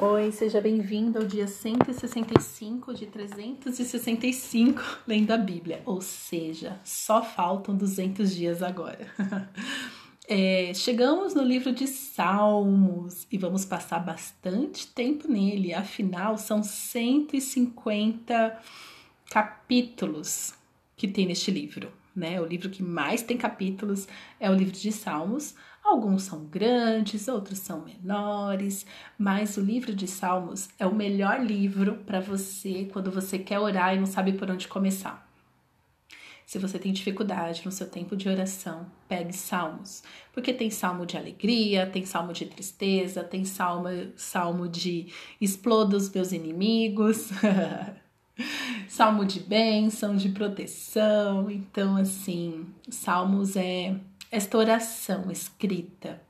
Oi, seja bem-vindo ao dia 165 de 365 lendo a Bíblia, ou seja, só faltam 200 dias agora. É, chegamos no livro de Salmos e vamos passar bastante tempo nele, afinal, são 150 capítulos que tem neste livro. Né? O livro que mais tem capítulos é o livro de Salmos. Alguns são grandes, outros são menores, mas o livro de Salmos é o melhor livro para você quando você quer orar e não sabe por onde começar. Se você tem dificuldade no seu tempo de oração, pegue salmos, porque tem salmo de alegria, tem salmo de tristeza, tem salmo, salmo de exploda os meus inimigos, salmo de bênção, de proteção. Então, assim, salmos é esta oração escrita.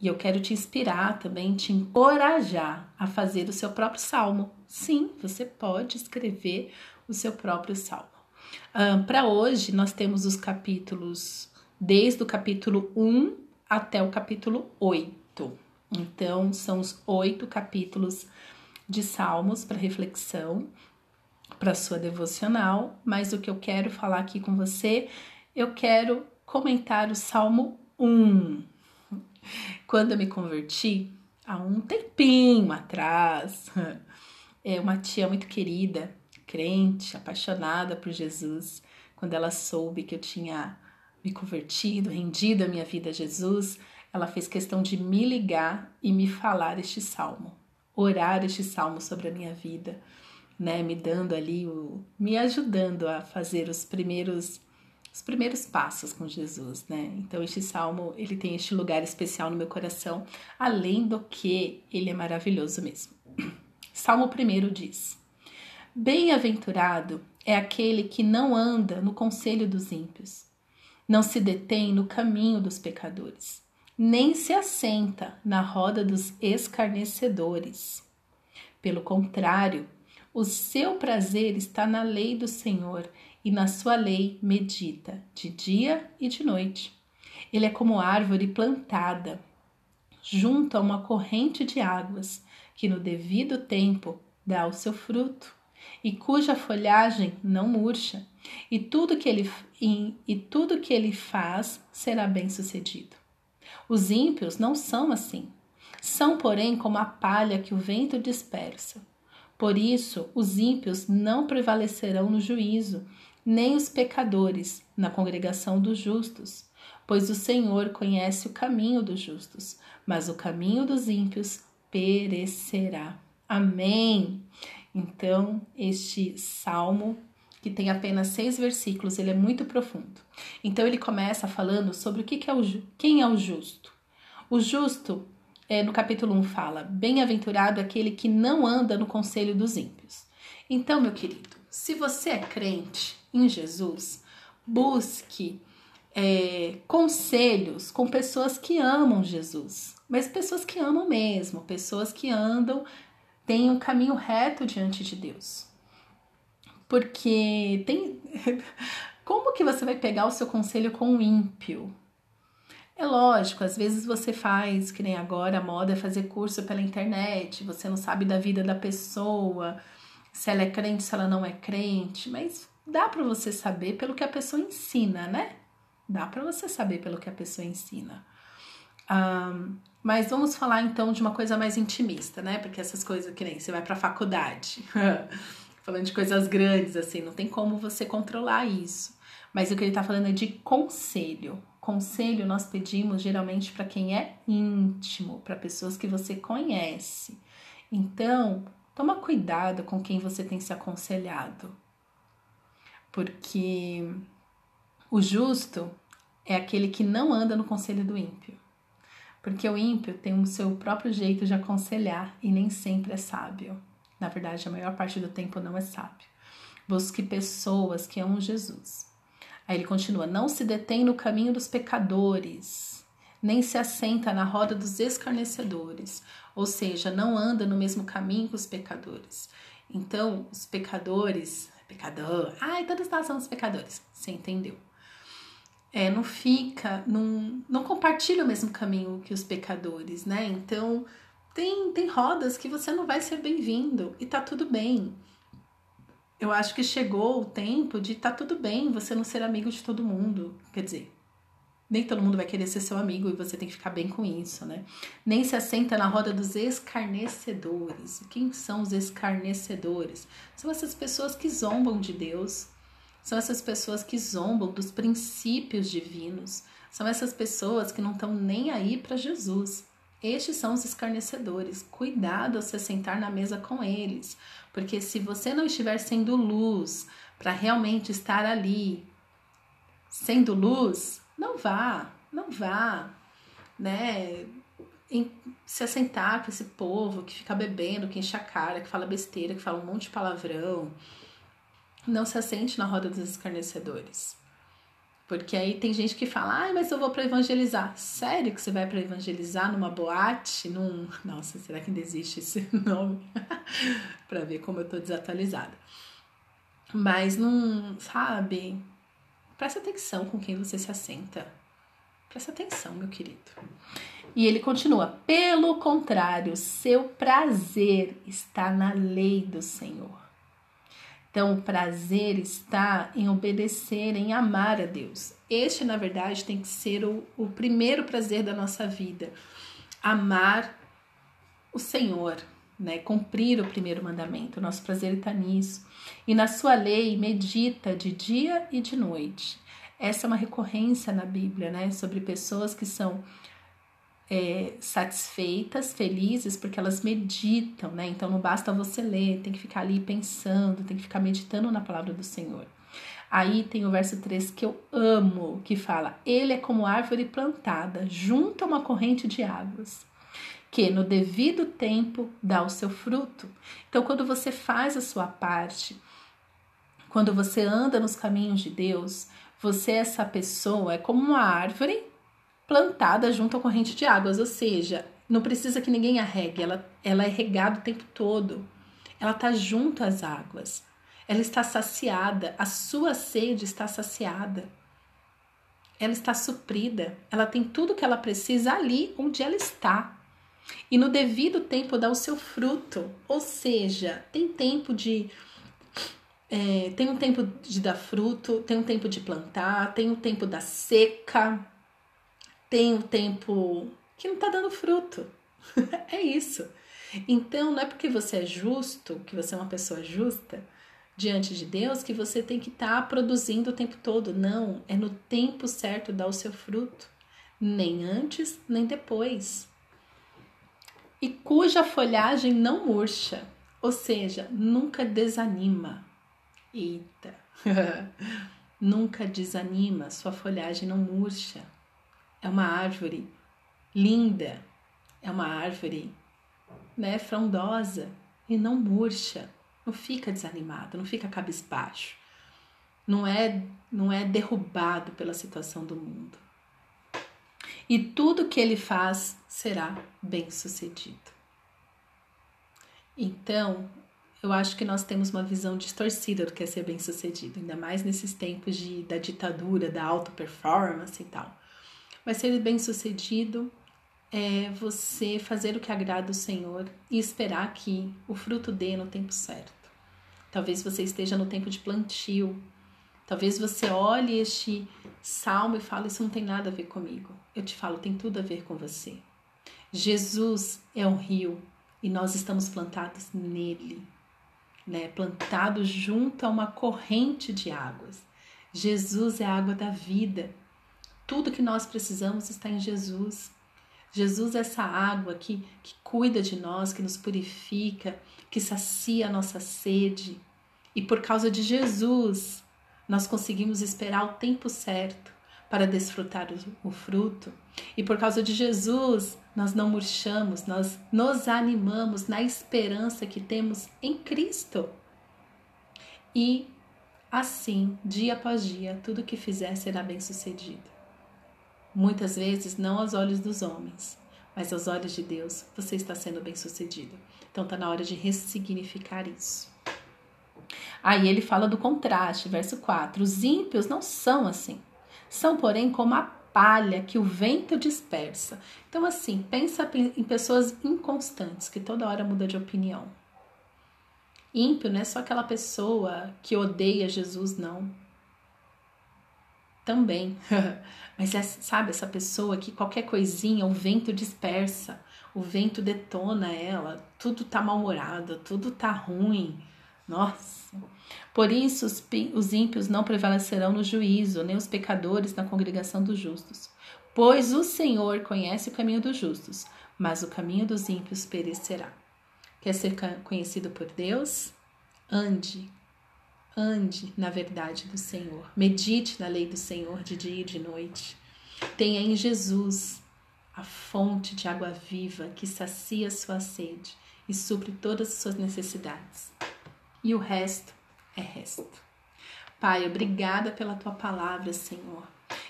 E eu quero te inspirar também, te encorajar a fazer o seu próprio salmo. Sim, você pode escrever o seu próprio salmo. Um, Para hoje, nós temos os capítulos, desde o capítulo 1 até o capítulo 8. Então, são os oito capítulos de salmos para reflexão, para sua devocional. Mas o que eu quero falar aqui com você, eu quero comentar o Salmo 1. Quando eu me converti, há um tempinho atrás, é uma tia muito querida, crente, apaixonada por Jesus, quando ela soube que eu tinha me convertido, rendido a minha vida a Jesus, ela fez questão de me ligar e me falar este salmo, orar este salmo sobre a minha vida, né, me dando ali o me ajudando a fazer os primeiros os primeiros passos com Jesus, né? Então este salmo, ele tem este lugar especial no meu coração, além do que ele é maravilhoso mesmo. Salmo 1 diz: Bem-aventurado é aquele que não anda no conselho dos ímpios, não se detém no caminho dos pecadores, nem se assenta na roda dos escarnecedores. Pelo contrário, o seu prazer está na lei do Senhor e na sua lei medita de dia e de noite. Ele é como árvore plantada junto a uma corrente de águas, que no devido tempo dá o seu fruto, e cuja folhagem não murcha, e tudo que ele, e, e tudo que ele faz será bem sucedido. Os ímpios não são assim. São, porém, como a palha que o vento dispersa. Por isso, os ímpios não prevalecerão no juízo, nem os pecadores na congregação dos justos, pois o Senhor conhece o caminho dos justos, mas o caminho dos ímpios perecerá. Amém. Então, este salmo que tem apenas seis versículos, ele é muito profundo. Então ele começa falando sobre o que, é o quem é o justo. O justo, é, no capítulo 1, fala: Bem-aventurado aquele que não anda no conselho dos ímpios. Então, meu querido, se você é crente, em Jesus, busque é, conselhos com pessoas que amam Jesus, mas pessoas que amam mesmo, pessoas que andam, têm um caminho reto diante de Deus. Porque tem. Como que você vai pegar o seu conselho com um ímpio? É lógico, às vezes você faz, que nem agora a moda é fazer curso pela internet, você não sabe da vida da pessoa, se ela é crente, se ela não é crente, mas dá para você saber pelo que a pessoa ensina, né? Dá para você saber pelo que a pessoa ensina. Um, mas vamos falar então de uma coisa mais intimista, né? Porque essas coisas que nem você vai para faculdade, falando de coisas grandes assim, não tem como você controlar isso. Mas o que ele está falando é de conselho. Conselho nós pedimos geralmente para quem é íntimo, para pessoas que você conhece. Então, toma cuidado com quem você tem se aconselhado porque o justo é aquele que não anda no conselho do ímpio. Porque o ímpio tem o seu próprio jeito de aconselhar e nem sempre é sábio. Na verdade, a maior parte do tempo não é sábio. Busque pessoas que amam Jesus. Aí ele continua: não se detém no caminho dos pecadores, nem se assenta na roda dos escarnecedores, ou seja, não anda no mesmo caminho que os pecadores. Então, os pecadores pecador. Ai, todos nós somos pecadores. Você entendeu? É, não fica, não, não compartilha o mesmo caminho que os pecadores, né? Então, tem, tem rodas que você não vai ser bem-vindo e tá tudo bem. Eu acho que chegou o tempo de tá tudo bem você não ser amigo de todo mundo. Quer dizer, nem todo mundo vai querer ser seu amigo e você tem que ficar bem com isso, né? Nem se assenta na roda dos escarnecedores. Quem são os escarnecedores? São essas pessoas que zombam de Deus, são essas pessoas que zombam dos princípios divinos, são essas pessoas que não estão nem aí para Jesus. Estes são os escarnecedores. Cuidado ao se sentar na mesa com eles, porque se você não estiver sendo luz para realmente estar ali, sendo luz, não vá, não vá, né? Em, se assentar com esse povo que fica bebendo, que enche a cara, que fala besteira, que fala um monte de palavrão. Não se assente na roda dos escarnecedores. Porque aí tem gente que fala, ai, mas eu vou para evangelizar. Sério que você vai para evangelizar numa boate? Num. Nossa, será que ainda existe esse nome? para ver como eu tô desatualizada. Mas não, sabe? Presta atenção com quem você se assenta. Presta atenção, meu querido. E ele continua: pelo contrário, seu prazer está na lei do Senhor. Então, o prazer está em obedecer, em amar a Deus. Este, na verdade, tem que ser o, o primeiro prazer da nossa vida. Amar o Senhor, né? Cumprir o primeiro mandamento. O nosso prazer está nisso. E na sua lei medita de dia e de noite. Essa é uma recorrência na Bíblia, né? Sobre pessoas que são é, satisfeitas, felizes, porque elas meditam, né? Então não basta você ler, tem que ficar ali pensando, tem que ficar meditando na palavra do Senhor. Aí tem o verso 3 que eu amo, que fala: Ele é como árvore plantada junto a uma corrente de águas que no devido tempo dá o seu fruto. Então, quando você faz a sua parte, quando você anda nos caminhos de Deus, você, essa pessoa, é como uma árvore plantada junto à corrente de águas, ou seja, não precisa que ninguém a regue, ela, ela é regada o tempo todo. Ela está junto às águas. Ela está saciada, a sua sede está saciada. Ela está suprida, ela tem tudo que ela precisa ali onde ela está e no devido tempo dá o seu fruto. Ou seja, tem tempo de. É, tem um tempo de dar fruto, tem um tempo de plantar, tem um tempo da seca, tem um tempo que não está dando fruto. é isso. Então, não é porque você é justo, que você é uma pessoa justa diante de Deus, que você tem que estar tá produzindo o tempo todo. Não, é no tempo certo dar o seu fruto. Nem antes, nem depois e cuja folhagem não murcha, ou seja, nunca desanima. Eita! nunca desanima, sua folhagem não murcha. É uma árvore linda, é uma árvore né, frondosa e não murcha, não fica desanimado, não fica cabisbaixo, não é, não é derrubado pela situação do mundo e tudo que ele faz será bem sucedido. Então, eu acho que nós temos uma visão distorcida do que é ser bem sucedido, ainda mais nesses tempos de, da ditadura, da auto performance e tal. Mas ser bem sucedido é você fazer o que agrada o Senhor e esperar que o fruto dê no tempo certo. Talvez você esteja no tempo de plantio, Talvez você olhe este salmo e fale: Isso não tem nada a ver comigo. Eu te falo: tem tudo a ver com você. Jesus é um rio e nós estamos plantados nele, né? plantados junto a uma corrente de águas. Jesus é a água da vida. Tudo que nós precisamos está em Jesus. Jesus é essa água que, que cuida de nós, que nos purifica, que sacia a nossa sede. E por causa de Jesus, nós conseguimos esperar o tempo certo para desfrutar o, fruto. E por causa de Jesus, nós não murchamos, nós nos animamos na esperança que temos em Cristo. E assim, dia após dia, tudo que fizer será bem sucedido. Muitas vezes, não aos olhos dos homens, mas aos olhos de Deus, você está sendo bem sucedido. Então, está na hora de ressignificar isso. Aí ele fala do contraste, verso 4. Os ímpios não são assim. São, porém, como a palha que o vento dispersa. Então, assim, pensa em pessoas inconstantes, que toda hora muda de opinião. Ímpio não é só aquela pessoa que odeia Jesus, não. Também. Mas é, sabe, essa pessoa que qualquer coisinha o vento dispersa, o vento detona ela, tudo tá mal-humorado, tudo tá ruim. Nossa. Por isso os, os ímpios não prevalecerão no juízo, nem os pecadores na congregação dos justos. Pois o Senhor conhece o caminho dos justos, mas o caminho dos ímpios perecerá. Quer ser conhecido por Deus? Ande, ande na verdade do Senhor. Medite na lei do Senhor de dia e de noite. Tenha em Jesus a fonte de água viva que sacia sua sede e supre todas as suas necessidades. E o resto é resto. Pai, obrigada pela tua palavra, Senhor.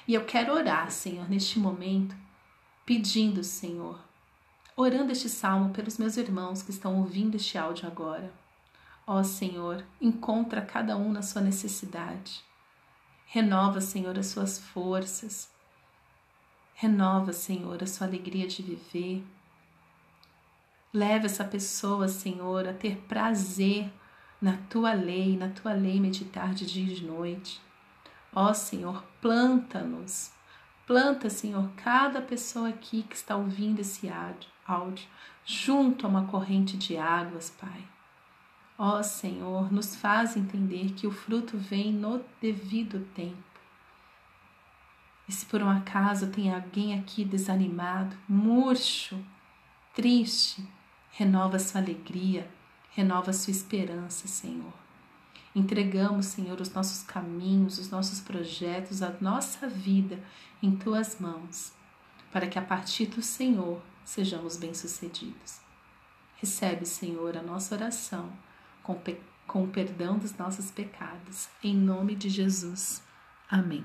E eu quero orar, Senhor, neste momento, pedindo, Senhor, orando este salmo pelos meus irmãos que estão ouvindo este áudio agora. Ó Senhor, encontra cada um na sua necessidade. Renova, Senhor, as suas forças. Renova, Senhor, a sua alegria de viver. Leva essa pessoa, Senhor, a ter prazer na tua lei, na tua lei meditar de dia e de noite. Ó Senhor, planta-nos. Planta, Senhor, cada pessoa aqui que está ouvindo esse áudio, junto a uma corrente de águas, Pai. Ó Senhor, nos faz entender que o fruto vem no devido tempo. E se por um acaso tem alguém aqui desanimado, murcho, triste, renova sua alegria, renova sua esperança, Senhor. Entregamos, Senhor, os nossos caminhos, os nossos projetos, a nossa vida em tuas mãos, para que a partir do Senhor sejamos bem-sucedidos. Recebe, Senhor, a nossa oração com, com o perdão dos nossos pecados. Em nome de Jesus. Amém.